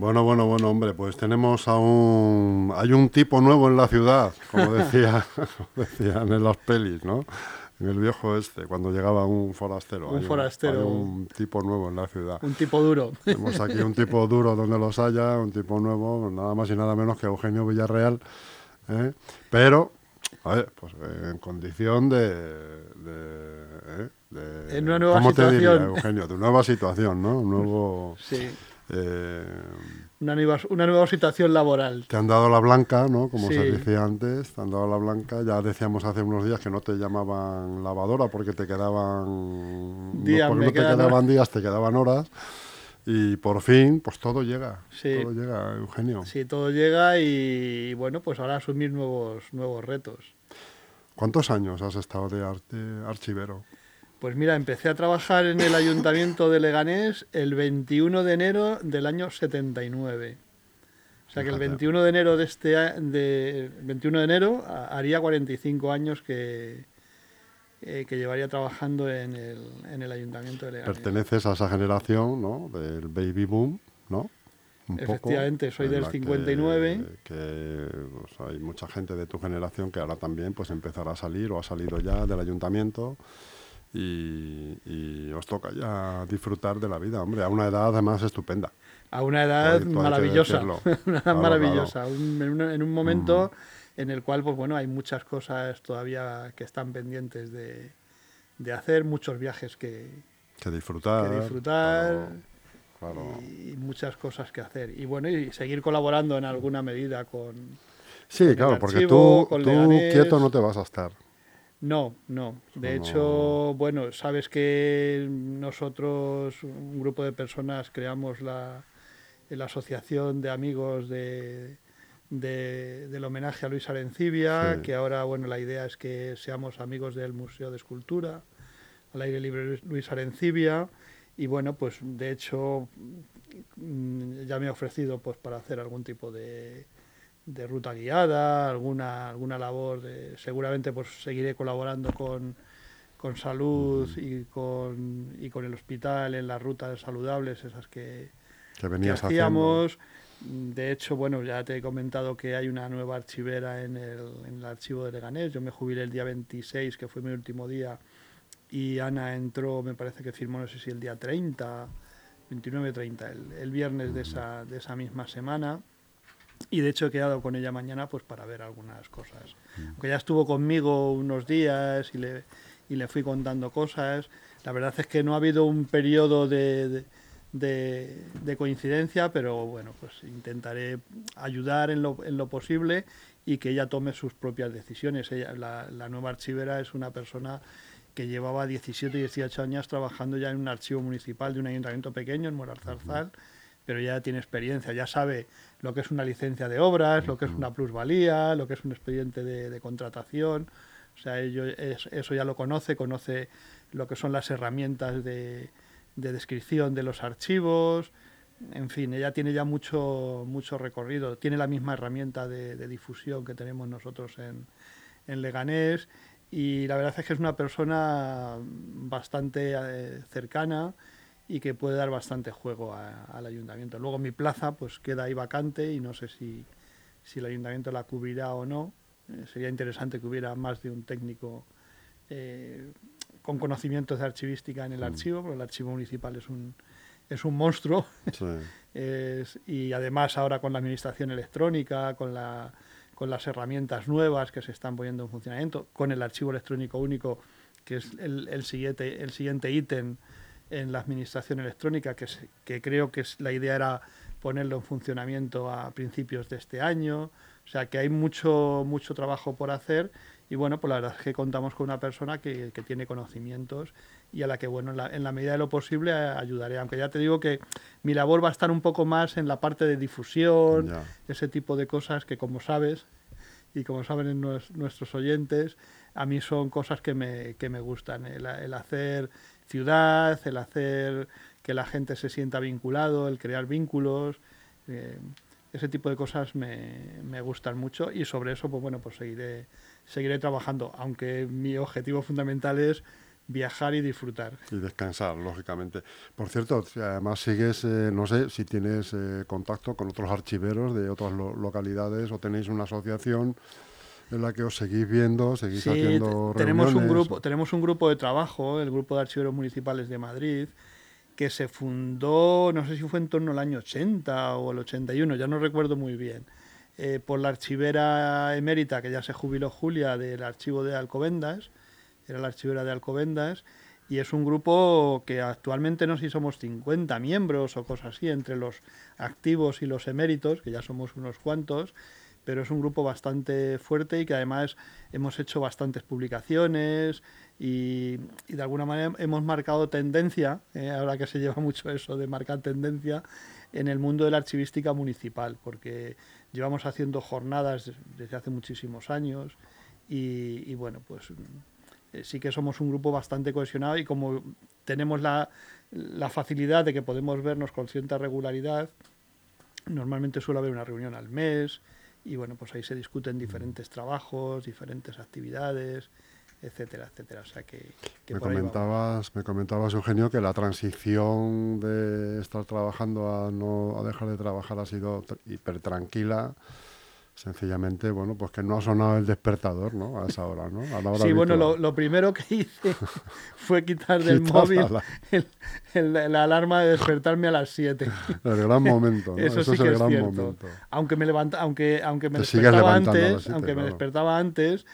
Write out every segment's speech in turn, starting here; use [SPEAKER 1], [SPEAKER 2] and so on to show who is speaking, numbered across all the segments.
[SPEAKER 1] Bueno, bueno, bueno, hombre, pues tenemos a un... Hay un tipo nuevo en la ciudad, como decía, decían en las pelis, ¿no? En el viejo este, cuando llegaba un forastero.
[SPEAKER 2] Un forastero.
[SPEAKER 1] un tipo nuevo en la ciudad.
[SPEAKER 2] Un tipo duro.
[SPEAKER 1] Tenemos aquí un tipo duro donde los haya, un tipo nuevo, nada más y nada menos que Eugenio Villarreal. ¿eh? Pero, ver, pues en condición de... ¿eh?
[SPEAKER 2] en una nueva ¿cómo situación. Te diría,
[SPEAKER 1] Eugenio? De nueva situación, ¿no? Un nuevo...
[SPEAKER 2] Sí. Eh, una, nueva, una nueva situación laboral.
[SPEAKER 1] Te han dado la blanca, ¿no? Como se decía antes, te han dado la blanca. Ya decíamos hace unos días que no te llamaban lavadora porque te quedaban días, porque no te quedaban días, te quedaban horas. Y por fin, pues todo llega. Todo llega, Eugenio.
[SPEAKER 2] Sí, todo llega y bueno, pues ahora asumir nuevos, nuevos retos.
[SPEAKER 1] ¿Cuántos años has estado de archivero?
[SPEAKER 2] Pues mira, empecé a trabajar en el ayuntamiento de Leganés el 21 de enero del año 79. O sea que el 21 de enero de este de 21 de enero haría 45 años que, eh, que llevaría trabajando en el, en el ayuntamiento de Leganés.
[SPEAKER 1] Perteneces a esa generación, ¿no? Del baby boom, ¿no?
[SPEAKER 2] Efectivamente, soy del 59.
[SPEAKER 1] Que, pues, hay mucha gente de tu generación que ahora también pues empezará a salir o ha salido ya del ayuntamiento y, os toca ya disfrutar de la vida, hombre, a una edad además estupenda.
[SPEAKER 2] A una edad maravillosa, una edad maravillosa, en, un, momento en el cual, pues bueno, hay muchas cosas todavía que están pendientes de, hacer, muchos viajes que,
[SPEAKER 1] que disfrutar.
[SPEAKER 2] disfrutar. Y, muchas cosas que hacer. Y bueno, y seguir colaborando en alguna medida con...
[SPEAKER 1] Sí, claro, porque tú, tú quieto no te vas a estar.
[SPEAKER 2] No, no. De hecho, bueno, sabes que nosotros, un grupo de personas, creamos la, la asociación de amigos de, del homenaje a Luis Arencibia, que ahora, bueno, la idea es que seamos amigos del Museo de Escultura, al aire libre Luis Arencibia, y bueno, pues de hecho mm, ya me ha ofrecido pues para hacer algún tipo de, de ruta guiada, alguna, alguna labor, de, seguramente pues seguiré colaborando con, con salud y con, y con el hospital en las rutas saludables, esas que,
[SPEAKER 1] que,
[SPEAKER 2] hacíamos. De hecho, bueno, ya te he comentado que hay una nueva archivera en el, en el archivo de Leganés. Yo me jubilé el día 26, que fue mi último día, y Ana entró, me parece que firmó, no sé si el día 30, 29-30, el, el, viernes de esa, de esa misma semana. Y de hecho he quedado con ella mañana pues para ver algunas cosas. Mm. Aunque ya estuvo conmigo unos días y le, y le fui contando cosas. La verdad es que no ha habido un periodo de, de, de, coincidencia, pero bueno, pues intentaré ayudar en lo, en lo, posible y que ella tome sus propias decisiones. Ella, la, la, nueva archivera es una persona que llevaba 17 y 18 años trabajando ya en un archivo municipal de un ayuntamiento pequeño en Moralzarzal pero ya tiene experiencia, ya sabe lo que es una licencia de obras, lo que es una plusvalía, lo que es un expediente de, contratación. O sea, ello, eso ya lo conoce, conoce lo que son las herramientas de, descripción de los archivos. En fin, ella tiene ya mucho, mucho recorrido, tiene la misma herramienta de, difusión que tenemos nosotros en, en Leganés y la verdad es que es una persona bastante eh, cercana y que puede dar bastante juego al ayuntamiento. Luego mi plaza pues queda ahí vacante y no sé si, si el ayuntamiento la cubrirá o no. Eh, sería interesante que hubiera más de un técnico eh, con conocimientos de archivística en el archivo, porque el archivo municipal es un, es un monstruo. y además ahora con la administración electrónica, con, la, con las herramientas nuevas que se están poniendo en funcionamiento, con el archivo electrónico único, que es el, el siguiente, el siguiente ítem en la administración electrónica, que, que creo que la idea era ponerlo en funcionamiento a principios de este año. O sea que hay mucho, mucho trabajo por hacer y bueno, pues la verdad es que contamos con una persona que, que tiene conocimientos y a la que, bueno, en la, medida de lo posible ayudaré. Aunque ya te digo que mi labor va a estar un poco más en la parte de difusión, ese tipo de cosas que como sabes y como saben nuestros oyentes, a mí son cosas que me, que me gustan. El, el hacer ciudad, el hacer que la gente se sienta vinculado, el crear vínculos. Eh, ese tipo de cosas me, me, gustan mucho y sobre eso pues bueno pues seguiré seguiré trabajando aunque mi objetivo fundamental es viajar y disfrutar.
[SPEAKER 1] Y descansar, lógicamente. Por cierto, además sigues, eh, no sé si tienes eh, contacto con otros archiveros de otras localidades o tenéis una asociación en la que os seguís viendo, seguís haciendo
[SPEAKER 2] tenemos un grupo Tenemos un grupo de trabajo, el Grupo de Archiveros Municipales de Madrid, que se fundó, no sé si fue en torno al año 80 o el 81, ya no recuerdo muy bien, eh, por la archivera emérita, que ya se jubiló Julia, del archivo de Alcobendas, era la archivera de Alcobendas, y es un grupo que actualmente no sé si somos 50 miembros o cosas así, entre los activos y los eméritos, que ya somos unos cuantos, pero es un grupo bastante fuerte y que además hemos hecho bastantes publicaciones y, de alguna manera hemos marcado tendencia, eh, ahora que se lleva mucho eso de marcar tendencia, en el mundo de la archivística municipal, porque llevamos haciendo jornadas desde hace muchísimos años y, bueno, pues eh, sí que somos un grupo bastante cohesionado y como tenemos la, la facilidad de que podemos vernos con cierta regularidad, normalmente suele haber una reunión al mes, y bueno, pues ahí se discuten diferentes trabajos, diferentes actividades, etcétera, etcétera. O sea que,
[SPEAKER 1] me comentabas, me comentabas Eugenio que la transición de estar trabajando a no a dejar de trabajar ha sido hiper tranquila sencillamente, bueno, pues que no ha sonado el despertador, ¿no? A esa hora, ¿no?
[SPEAKER 2] sí, bueno, lo, primero que hice fue quitar del móvil la alarma de despertarme a las 7.
[SPEAKER 1] El gran momento, ¿no? Eso, sí es el gran momento.
[SPEAKER 2] Aunque me levanta, aunque, aunque me despertaba antes, aunque me despertaba antes,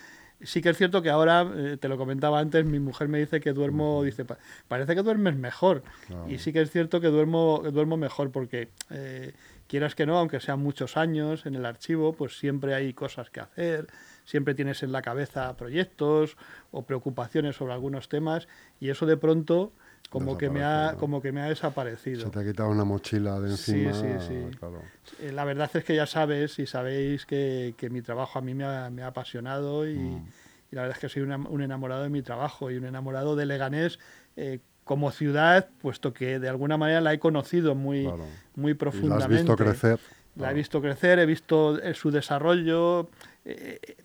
[SPEAKER 2] sí que es cierto que ahora, eh, te lo comentaba antes, mi mujer me dice que duermo, dice, parece que duermes mejor. Y sí que es cierto que duermo, duermo mejor porque... Eh, quieras que no, aunque sean muchos años en el archivo, pues siempre hay cosas que hacer, siempre tienes en la cabeza proyectos o preocupaciones sobre algunos temas y eso de pronto como que me ha como que me ha desaparecido.
[SPEAKER 1] Se te ha quitado una mochila de encima.
[SPEAKER 2] Sí, sí, sí. Eh, la verdad es que ya sabes y sabéis que, mi trabajo a mí me ha, apasionado y, mm. la verdad es que soy un enamorado de mi trabajo y un enamorado de Leganés. Eh, como ciudad, puesto que de alguna manera la he conocido muy, muy profundamente. la has
[SPEAKER 1] visto crecer.
[SPEAKER 2] La he visto crecer, he visto eh, su desarrollo, eh,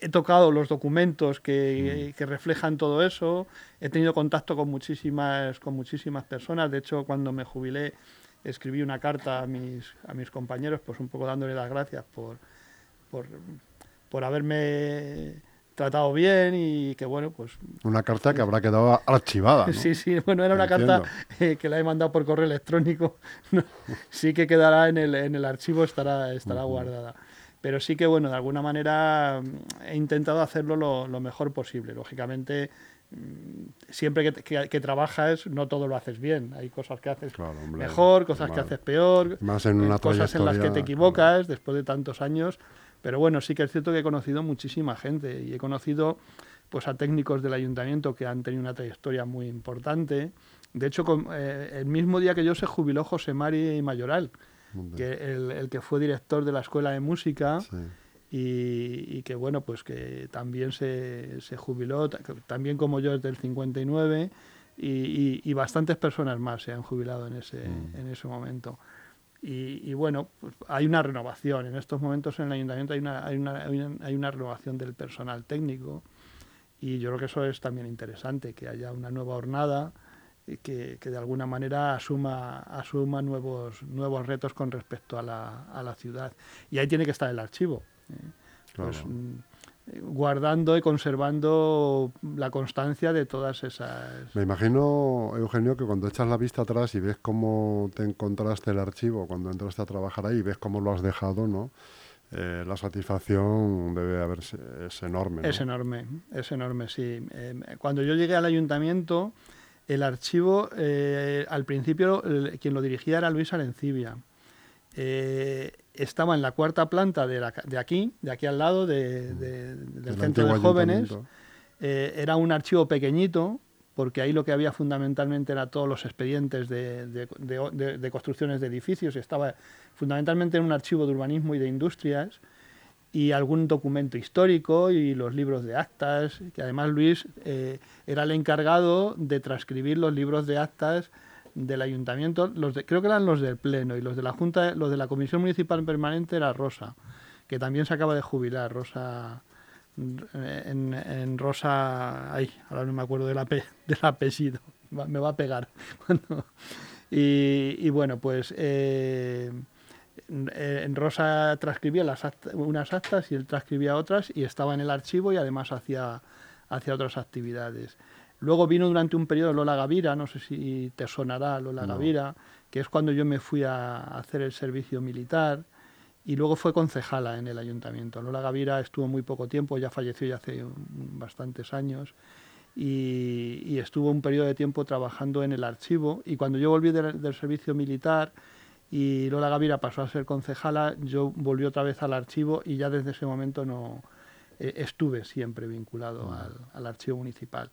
[SPEAKER 2] he tocado los documentos que, mm. que, reflejan todo eso, he tenido contacto con muchísimas, con muchísimas personas. De hecho, cuando me jubilé, escribí una carta a mis, a mis compañeros, pues un poco dándole las gracias por, por, por haberme tratado bien y que bueno, pues...
[SPEAKER 1] Una carta que habrá quedado archivada.
[SPEAKER 2] Sí, sí, bueno, era una carta eh, que la he mandado por correo electrónico. sí que quedará en el, en el archivo, estará, estará guardada. Pero sí que, bueno, de alguna manera mm, he intentado hacerlo lo, lo mejor posible. Lógicamente, mm, siempre que, que, trabajas, no todo lo haces bien. Hay cosas que haces mejor, cosas que haces peor,
[SPEAKER 1] Más en una
[SPEAKER 2] cosas en las que te equivocas después de tantos años. Pero bueno, sí que es cierto que he conocido muchísima gente y he conocido pues a técnicos del ayuntamiento que han tenido una trayectoria muy importante. De hecho, eh, el mismo día que yo se jubiló José Mari Mayoral, que el, que fue director de la Escuela de Música y, que bueno, pues que también se, se, jubiló, también como yo desde el 59 y, y, bastantes personas más se han jubilado en ese, mm. en ese momento. Y, bueno, pues hay una renovación. En estos momentos en el ayuntamiento hay una, hay una, hay una, renovación del personal técnico y yo creo que eso es también interesante, que haya una nueva jornada que, que, de alguna manera asuma, asuma nuevos, nuevos retos con respecto a la, a la ciudad. Y ahí tiene que estar el archivo. ¿eh? Pues, mm, guardando y conservando la constancia de todas esas...
[SPEAKER 1] Me imagino, Eugenio, que cuando echas la vista atrás y ves cómo te encontraste el archivo, cuando entraste a trabajar ahí y ves cómo lo has dejado, ¿no? Eh, la satisfacción debe haber es enorme.
[SPEAKER 2] Es enorme, es enorme, sí. Eh, cuando yo llegué al ayuntamiento, el archivo, eh, al principio, quien lo dirigía era Luis Alencibia. Eh, estaba en la cuarta planta de, aquí, de aquí al lado del centro de jóvenes. Eh, era un archivo pequeñito, porque ahí lo que había fundamentalmente era todos los expedientes de, construcciones de edificios, estaba fundamentalmente en un archivo de urbanismo y de industrias, y algún documento histórico y los libros de actas, que además Luis eh, era el encargado de transcribir los libros de actas del ayuntamiento, los creo que eran los del Pleno y los de la Junta, los de la Comisión Municipal Permanente era Rosa, que también se acaba de jubilar, Rosa, en, Rosa, ay, ahora no me acuerdo del, del apellido, me va a pegar. y, bueno, pues eh, en Rosa transcribía las unas actas y él transcribía otras y estaba en el archivo y además hacía, hacía otras actividades. Luego vino durante un periodo Lola Gavira, no sé si te sonará Lola Gavira, que es cuando yo me fui a hacer el servicio militar y luego fue concejala en el ayuntamiento. Lola Gavira estuvo muy poco tiempo, ya falleció ya hace bastantes años y, estuvo un periodo de tiempo trabajando en el archivo y cuando yo volví del, servicio militar y Lola Gavira pasó a ser concejala, yo volví otra vez al archivo y ya desde ese momento no eh, estuve siempre vinculado al archivo municipal.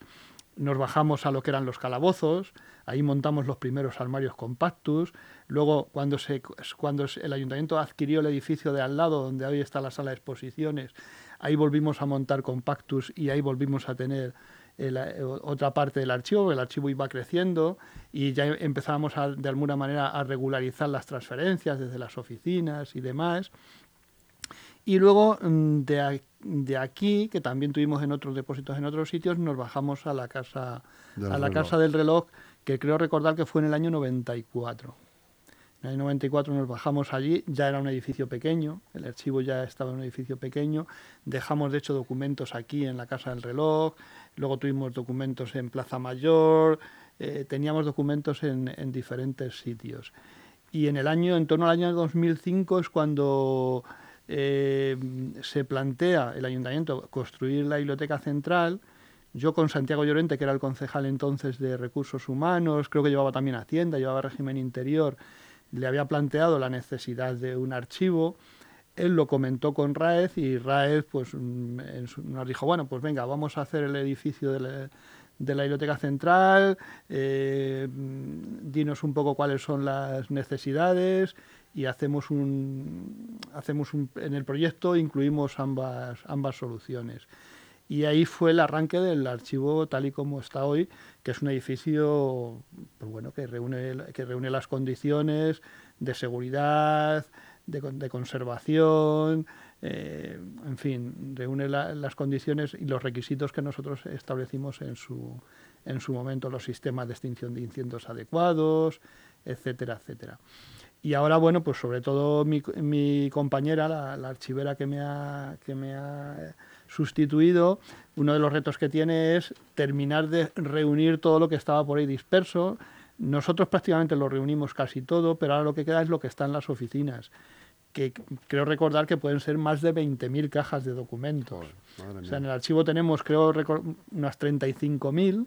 [SPEAKER 2] Nos bajamos a lo que eran los calabozos, ahí montamos los primeros armarios compactus, luego cuando, se, cuando el ayuntamiento adquirió el edificio de al lado, donde hoy está la sala de exposiciones, ahí volvimos a montar compactus y ahí volvimos a tener eh, otra parte del archivo, el archivo iba creciendo y ya empezábamos de alguna manera a regularizar las transferencias desde las oficinas y demás. Y luego mm, de, de, aquí, que también tuvimos en otros depósitos en otros sitios, nos bajamos a la casa, a la casa del reloj, que creo recordar que fue en el año 94. En el año 94 nos bajamos allí, ya era un edificio pequeño, el archivo ya estaba en un edificio pequeño, dejamos de hecho documentos aquí en la Casa del Reloj, luego tuvimos documentos en Plaza Mayor, eh, teníamos documentos en, en, diferentes sitios. Y en el año, en torno al año 2005 es cuando eh, se plantea el ayuntamiento construir la biblioteca central. Yo con Santiago Llorente, que era el concejal entonces de Recursos Humanos, creo que llevaba también Hacienda, llevaba régimen interior, le había planteado la necesidad de un archivo. Él lo comentó con Raez y Raez pues, mm, nos dijo, bueno, pues venga, vamos a hacer el edificio de la, Biblioteca Central, eh, mm, dinos un poco cuáles son las necesidades y hacemos un, hacemos un, en el proyecto incluimos ambas, ambas soluciones. Y ahí fue el arranque del archivo tal y como está hoy, que es un edificio pues bueno, que, reúne, que reúne las condiciones de seguridad, de, conservación, eh, en fin, reúne las condiciones y los requisitos que nosotros establecimos en su, en su momento, los sistemas de extinción de incendios adecuados, etcétera, etcétera. Y ahora, bueno, pues sobre todo mi, compañera, la, archivera que me, ha, que me ha sustituido, uno de los retos que tiene es terminar de reunir todo lo que estaba por ahí disperso. Nosotros prácticamente lo reunimos casi todo, pero ahora lo que queda es lo que está en las oficinas que creo recordar que pueden ser más de 20.000 cajas de documentos. o sea, en el archivo tenemos, creo, unas 35.000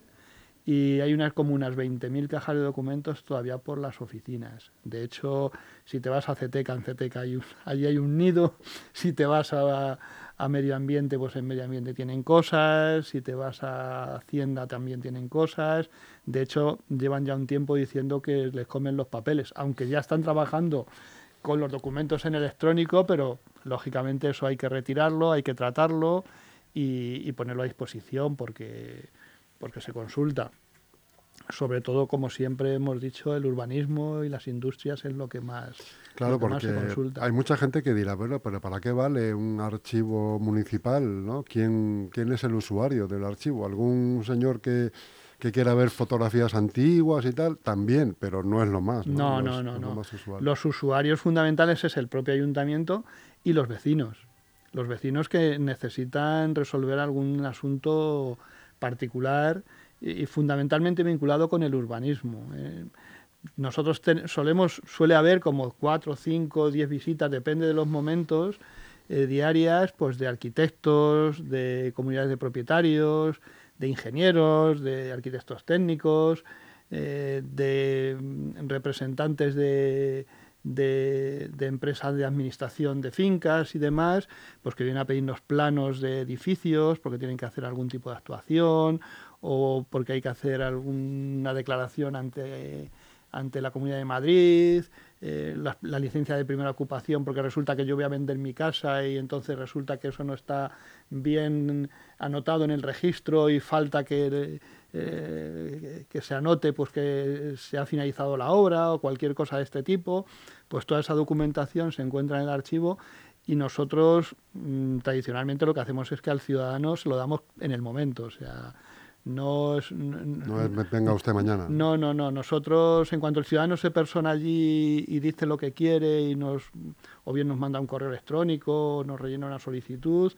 [SPEAKER 2] y hay unas como unas 20.000 cajas de documentos todavía por las oficinas. De hecho, si te vas a CETECA, en CETECA hay allí hay un nido, si te vas a, a, medio ambiente, pues en medio ambiente tienen cosas, si te vas a Hacienda también tienen cosas. De hecho, llevan ya un tiempo diciendo que les comen los papeles, aunque ya están trabajando con los documentos en electrónico, pero lógicamente eso hay que retirarlo, hay que tratarlo y, y ponerlo a disposición porque porque se consulta. Sobre todo, como siempre hemos dicho, el urbanismo y las industrias es lo que más,
[SPEAKER 1] claro, porque se consulta. Hay mucha gente que dirá, bueno, pero ¿para qué vale un archivo municipal? ¿no? ¿Quién, quién es el usuario del archivo? ¿Algún señor que, que quiera ver fotografías antiguas y tal? También, pero no es lo más.
[SPEAKER 2] No, no, no. no, Los usuarios fundamentales es el propio ayuntamiento y los vecinos. Los vecinos que necesitan resolver algún asunto particular y, fundamentalmente vinculado con el urbanismo. Eh. nosotros solemos, suele haber como cuatro, cinco, diez visitas, depende de los momentos, eh, diarias, pues de arquitectos, de comunidades de propietarios, de ingenieros, de arquitectos técnicos, eh, de representantes de, de, empresas de administración de fincas y demás, pues que vienen a pedirnos planos de edificios porque tienen que hacer algún tipo de actuación o porque hay que hacer alguna declaración ante, ante la Comunidad de Madrid, eh, la, licencia de primera ocupación porque resulta que yo voy a vender mi casa y entonces resulta que eso no está bien anotado en el registro y falta que eh, que se anote pues que se ha finalizado la obra o cualquier cosa de este tipo, pues toda esa documentación se encuentra en el archivo y nosotros mm, tradicionalmente lo que hacemos es que al ciudadano se lo damos en el momento, o sea, no es,
[SPEAKER 1] no es venga usted mañana.
[SPEAKER 2] No, no, no. Nosotros, en cuanto el ciudadano se persona allí y dice lo que quiere y nos, o bien nos manda un correo electrónico o nos rellena una solicitud,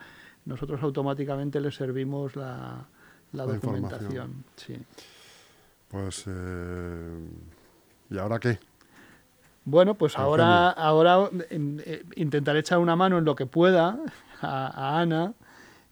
[SPEAKER 2] nosotros automáticamente le servimos la, documentación. Sí.
[SPEAKER 1] Pues, eh, ¿y ahora qué?
[SPEAKER 2] Bueno, pues ahora, ahora em, eh, intentaré echar una mano en lo que pueda a, Ana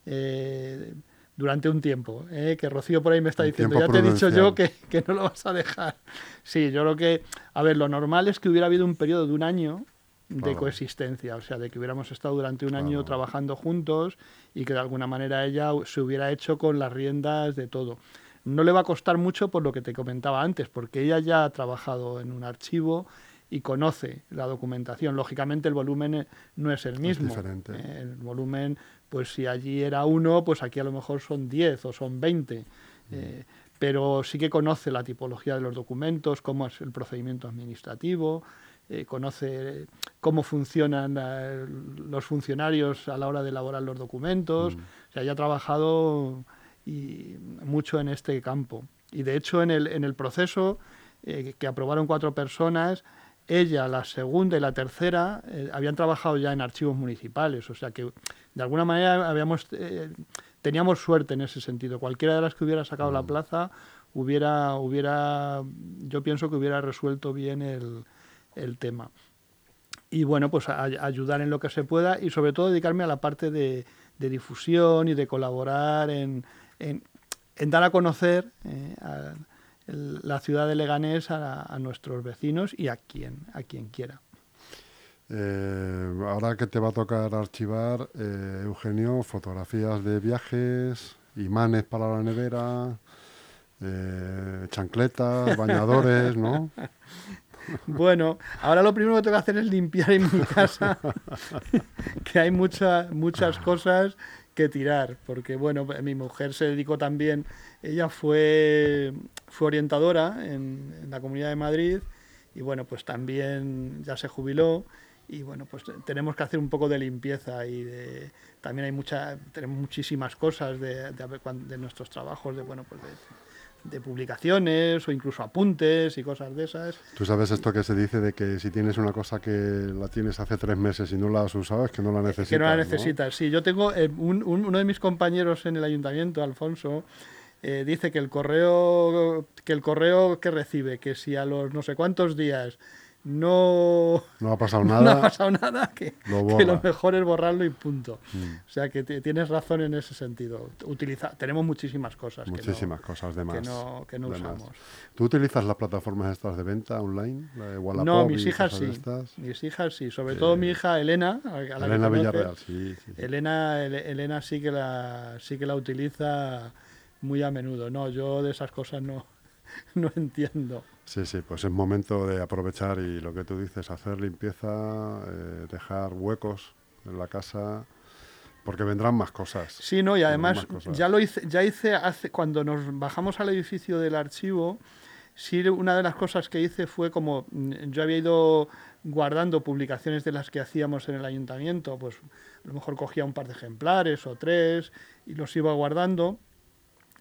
[SPEAKER 2] eh, durante un tiempo. que Rocío por ahí me está diciendo, ya te he dicho yo que, que, no lo vas a dejar. Sí, yo creo que, a ver, lo normal es que hubiera habido un periodo de un año de coexistencia, o sea, de que hubiéramos estado durante un año trabajando juntos y que de alguna manera ella se hubiera hecho con las riendas de todo. No le va a costar mucho por lo que te comentaba antes, porque ella ya ha trabajado en un archivo y conoce la documentación. Lógicamente el volumen eh, no es el mismo.
[SPEAKER 1] diferente.
[SPEAKER 2] Eh, el volumen, pues si allí era uno, pues aquí a lo mejor son 10 o son 20. Eh, pero sí que conoce la tipología de los documentos, cómo es el procedimiento administrativo, eh, conoce cómo funcionan los funcionarios a la hora de elaborar los documentos. Mm. O sea, ya ha trabajado y, mucho en este campo. Y de hecho, en el, en el proceso que aprobaron cuatro personas, ella, la segunda y la tercera habían trabajado ya en archivos municipales. O sea que, de alguna manera, habíamos, teníamos suerte en ese sentido. Cualquiera de las que hubiera sacado la mm. plaza hubiera, hubiera, yo pienso que hubiera resuelto bien el, el tema. Y bueno, pues ayudar en lo que se pueda y sobre todo dedicarme a la parte de, difusión y de colaborar en, en, dar a conocer eh, a la ciudad de Leganés a, nuestros vecinos y a quien, a quien quiera.
[SPEAKER 1] Eh, ahora que te va a tocar archivar, eh, Eugenio, fotografías de viajes, imanes para la nevera, chancletas, bañadores, ¿no?
[SPEAKER 2] Bueno, ahora lo primero que tengo que hacer es limpiar en mi casa, que hay muchas muchas cosas que tirar, porque bueno, mi mujer se dedicó también, ella fue, fue orientadora en, la Comunidad de Madrid y bueno, pues también ya se jubiló y bueno, pues tenemos que hacer un poco de limpieza y de, también hay mucha, tenemos muchísimas cosas de, de, de nuestros trabajos, de bueno, pues de de publicaciones o incluso apuntes y cosas de esas.
[SPEAKER 1] Tú sabes esto que se dice de que si tienes una cosa que la tienes hace tres meses y no la has usado es que no la necesitas.
[SPEAKER 2] Que no la necesitas, sí. Yo tengo eh, uno de mis compañeros en el ayuntamiento, Alfonso, eh, dice que el correo que el correo que recibe, que si a los no sé cuántos días no,
[SPEAKER 1] no ha pasado nada,
[SPEAKER 2] ha pasado nada que, lo, mejor es borrarlo y punto. Mm. O sea que tienes razón en ese sentido. Utiliza, tenemos muchísimas cosas.
[SPEAKER 1] Muchísimas cosas de más.
[SPEAKER 2] Que no, que no usamos.
[SPEAKER 1] ¿Tú utilizas las plataformas estas de venta online?
[SPEAKER 2] no, mis hijas sí. Mis hijas sí. Sobre todo mi hija Elena.
[SPEAKER 1] Elena Villarreal, sí,
[SPEAKER 2] Elena, Elena sí que la sí que la utiliza muy a menudo. No, yo de esas cosas no, no entiendo.
[SPEAKER 1] Sí, sí, pues es momento de aprovechar y lo que tú dices, hacer limpieza, eh, dejar huecos en la casa, porque vendrán más cosas.
[SPEAKER 2] Sí, no, y además ya lo hice, ya hice hace, cuando nos bajamos al edificio del archivo, sí, una de las cosas que hice fue como mm, yo había ido guardando publicaciones de las que hacíamos en el ayuntamiento, pues a lo mejor cogía un par de ejemplares o tres y los iba guardando.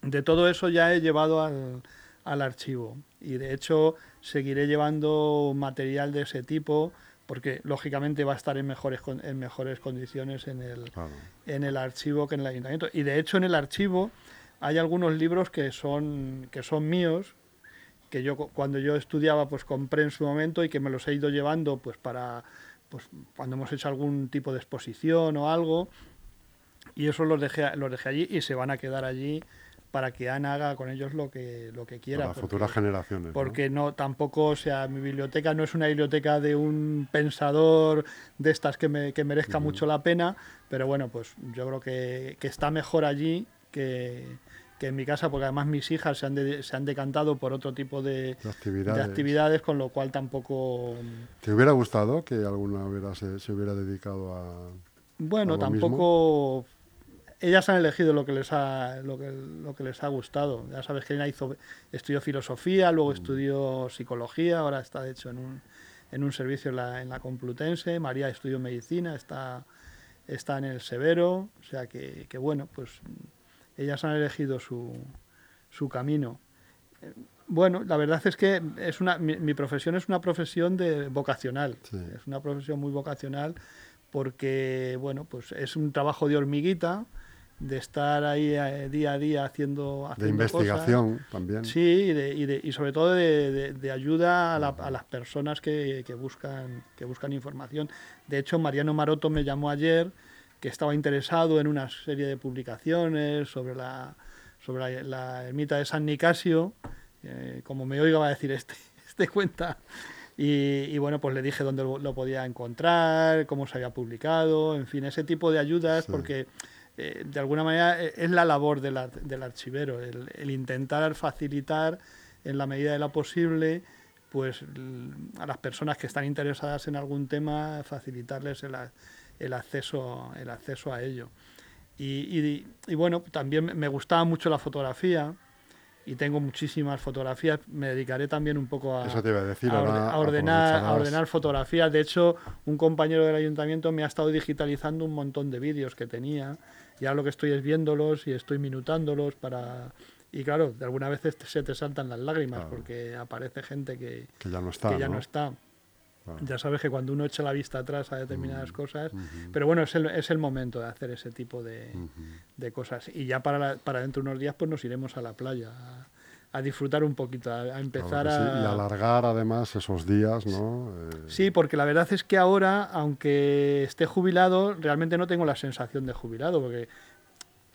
[SPEAKER 2] De todo eso ya he llevado al, al archivo. Y de hecho seguiré llevando material de ese tipo porque lógicamente va a estar en mejores, en mejores condiciones en el, en el archivo que en el ayuntamiento. Y de hecho en el archivo hay algunos libros que son, que son míos, que yo cuando yo estudiaba pues compré en su momento y que me los he ido llevando pues para pues cuando hemos hecho algún tipo de exposición o algo y eso los dejé, los dejé allí y se van a quedar allí para que Ana haga con ellos lo que, lo que quiera.
[SPEAKER 1] Para futuras generaciones.
[SPEAKER 2] Porque ¿no? tampoco, o sea, mi biblioteca no es una biblioteca de un pensador de estas que, me, que merezca mucho la pena, pero bueno, pues yo creo que, que está mejor allí que, que, en mi casa, porque además mis hijas se han, se han decantado por otro tipo de,
[SPEAKER 1] actividades.
[SPEAKER 2] actividades. con lo cual tampoco...
[SPEAKER 1] ¿Te hubiera gustado que alguna se, se hubiera dedicado a...
[SPEAKER 2] Bueno, tampoco ellas han elegido lo que les ha, lo que, lo que les ha gustado. Ya sabes que Elena hizo, estudió filosofía, luego mm. estudió psicología, ahora está de hecho en un, en un servicio en la, en la Complutense. María estudió medicina, está, está en el Severo, o sea que, que bueno, pues ellas han elegido su, su camino. Bueno, la verdad es que es una, mi, profesión es una profesión de vocacional, es una profesión muy vocacional porque, bueno, pues es un trabajo de hormiguita, de estar ahí eh, día a día haciendo, haciendo
[SPEAKER 1] de investigación también.
[SPEAKER 2] Sí y, de, y, de, y, sobre todo de, de ayuda a, la, a, las personas que, que, buscan que buscan información. De hecho Mariano Maroto me llamó ayer que estaba interesado en una serie de publicaciones sobre la sobre la, ermita de San Nicasio. Eh, como me oiga va a decir este este cuenta y, y, bueno, pues le dije dónde lo, podía encontrar, cómo se había publicado, en fin, ese tipo de ayudas, sí. porque eh, de alguna manera eh, es la labor del, del archivero, el, intentar facilitar en la medida de lo posible pues a las personas que están interesadas en algún tema facilitarles el, el acceso el acceso a ello. Y, y, y, bueno también me gustaba mucho la fotografía y tengo muchísimas fotografías me dedicaré también un poco a,
[SPEAKER 1] decir,
[SPEAKER 2] a, a ordenar a ordenar fotografías. De hecho un compañero del ayuntamiento me ha estado digitalizando un montón de vídeos que tenía ya lo que estoy es viéndolos y estoy minutándolos para... Y claro, de alguna vez se te saltan las lágrimas claro. porque aparece gente que,
[SPEAKER 1] que ya no está.
[SPEAKER 2] Que ya
[SPEAKER 1] ¿no?
[SPEAKER 2] no está. Claro. Ya sabes que cuando uno echa la vista atrás a determinadas mm, cosas, uh -huh. pero bueno, es el, es el momento de hacer ese tipo de, uh -huh. de cosas. Y ya para, la, para dentro de unos días pues nos iremos a la playa a, a disfrutar un poquito, a, a empezar
[SPEAKER 1] claro
[SPEAKER 2] sí.
[SPEAKER 1] a... Y alargar además esos días, ¿no?
[SPEAKER 2] Eh... Sí, porque la verdad es que ahora, aunque esté jubilado, realmente no tengo la sensación de jubilado, porque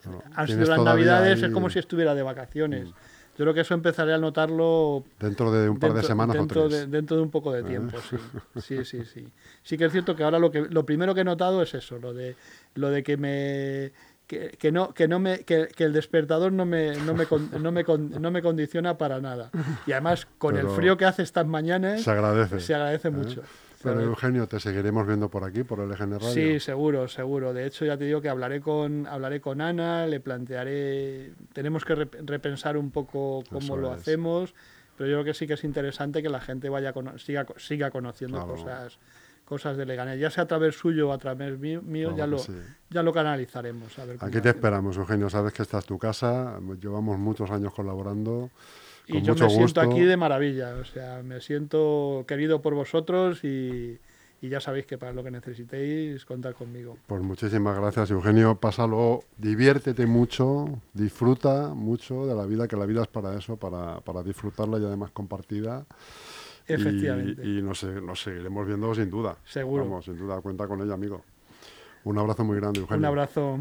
[SPEAKER 2] no, han sido las navidades, ahí... es como si estuviera de vacaciones. Mm. Yo creo que eso empezaré a notarlo
[SPEAKER 1] dentro de un par
[SPEAKER 2] dentro,
[SPEAKER 1] de semanas
[SPEAKER 2] dentro
[SPEAKER 1] o tres.
[SPEAKER 2] De, dentro de un poco de ¿Eh? tiempo, ¿Eh? sí. sí, sí, sí. Sí que es cierto que ahora lo que lo primero que he notado es eso, lo de lo de que me que, que no que no me que, que, el despertador no me no me, no me no me condiciona para nada. Y además con Pero el frío que hace estas mañanas
[SPEAKER 1] se agradece.
[SPEAKER 2] Se agradece ¿Eh? mucho.
[SPEAKER 1] Pero Eugenio, te seguiremos viendo por aquí, por el EGN Radio.
[SPEAKER 2] Sí, seguro, seguro. De hecho, ya te digo que hablaré con, hablaré con Ana, le plantearé, tenemos que repensar un poco cómo Eso lo es. hacemos, pero yo creo que sí que es interesante que la gente vaya siga, siga conociendo claro. cosas cosas de Leganés, ya sea a través suyo o a través mío, mío ya, lo, sí. ya lo canalizaremos. A ver
[SPEAKER 1] Aquí te esperamos, Eugenio, sabes que esta es tu casa, llevamos muchos años colaborando.
[SPEAKER 2] Y yo me siento aquí de maravilla, o sea, me siento querido por vosotros y, y, ya sabéis que para lo que necesitéis contar conmigo.
[SPEAKER 1] Pues muchísimas gracias, Eugenio. Pásalo, diviértete mucho, disfruta mucho de la vida, que la vida es para eso, para, para disfrutarla y además compartida.
[SPEAKER 2] Efectivamente.
[SPEAKER 1] Y, y nos, nos, seguiremos viendo sin duda.
[SPEAKER 2] Seguro.
[SPEAKER 1] Vamos, sin duda, cuenta con ella, amigo. Un abrazo muy grande, Eugenio.
[SPEAKER 2] Un abrazo.